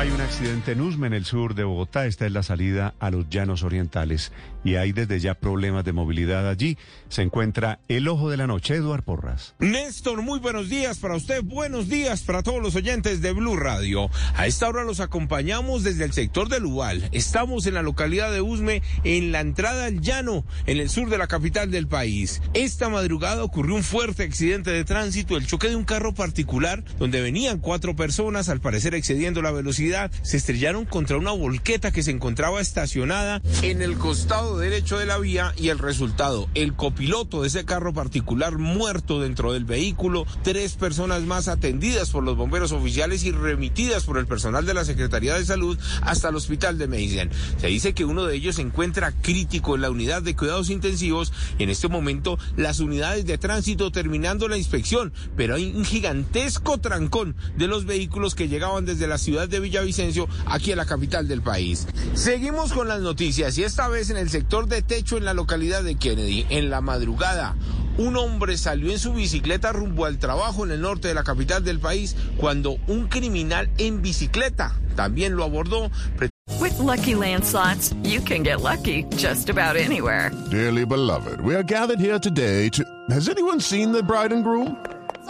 Hay un accidente en Usme, en el sur de Bogotá. Esta es la salida a los llanos orientales. Y hay desde ya problemas de movilidad allí. Se encuentra el ojo de la noche, Eduard Porras. Néstor, muy buenos días para usted. Buenos días para todos los oyentes de Blue Radio. A esta hora los acompañamos desde el sector del Ubal. Estamos en la localidad de Usme, en la entrada al llano, en el sur de la capital del país. Esta madrugada ocurrió un fuerte accidente de tránsito, el choque de un carro particular donde venían cuatro personas, al parecer excediendo la velocidad se estrellaron contra una volqueta que se encontraba estacionada en el costado derecho de la vía y el resultado, el copiloto de ese carro particular muerto dentro del vehículo, tres personas más atendidas por los bomberos oficiales y remitidas por el personal de la Secretaría de Salud hasta el hospital de Meissen. Se dice que uno de ellos se encuentra crítico en la unidad de cuidados intensivos y en este momento las unidades de tránsito terminando la inspección, pero hay un gigantesco trancón de los vehículos que llegaban desde la ciudad de Villavicencio, aquí en la capital del país. Seguimos con las noticias y esta vez en el sector de techo en la localidad de Kennedy. En la madrugada, un hombre salió en su bicicleta rumbo al trabajo en el norte de la capital del país cuando un criminal en bicicleta también lo abordó. With lucky landslots, you can get lucky just about anywhere. Dearly beloved, we are gathered here today to. Has anyone seen the bride and groom?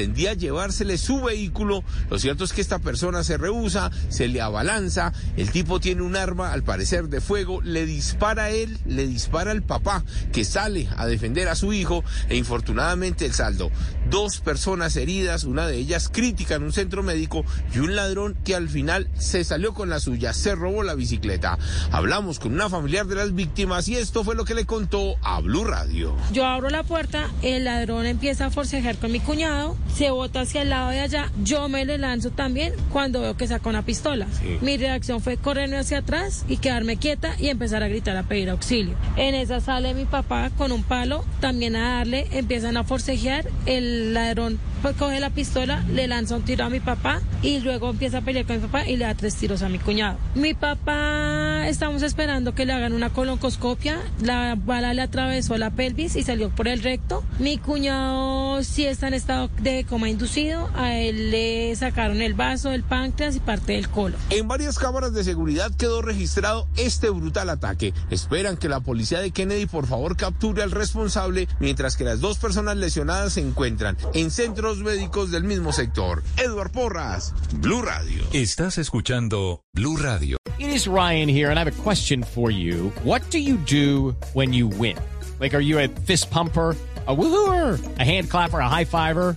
Tendía a llevársele su vehículo. Lo cierto es que esta persona se rehúsa, se le abalanza. El tipo tiene un arma, al parecer de fuego, le dispara a él, le dispara al papá, que sale a defender a su hijo. E infortunadamente el saldo: dos personas heridas, una de ellas crítica en un centro médico, y un ladrón que al final se salió con la suya, se robó la bicicleta. Hablamos con una familiar de las víctimas y esto fue lo que le contó a Blue Radio. Yo abro la puerta, el ladrón empieza a forcejear con mi cuñado se bota hacia el lado de allá, yo me le lanzo también cuando veo que saca una pistola. Sí. Mi reacción fue correrme hacia atrás y quedarme quieta y empezar a gritar a pedir auxilio. En esa sale mi papá con un palo, también a darle, empiezan a forcejear, el ladrón pues coge la pistola, le lanza un tiro a mi papá y luego empieza a pelear con mi papá y le da tres tiros a mi cuñado. Mi papá, estamos esperando que le hagan una colonoscopia, la bala le atravesó la pelvis y salió por el recto. Mi cuñado sí está en estado de coma inducido, a él le sacaron el vaso, el páncreas y parte del colon. En varias cámaras de seguridad quedó registrado este brutal ataque. Esperan que la policía de Kennedy por favor capture al responsable mientras que las dos personas lesionadas se encuentran en centros médicos del mismo sector. Edward Porras, Blue Radio. Estás escuchando Blue Radio. It is Ryan here and I have a question for you. What do you do when you win? Like, are you a fist pumper? a woohooer, a hand clapper, a high fiver.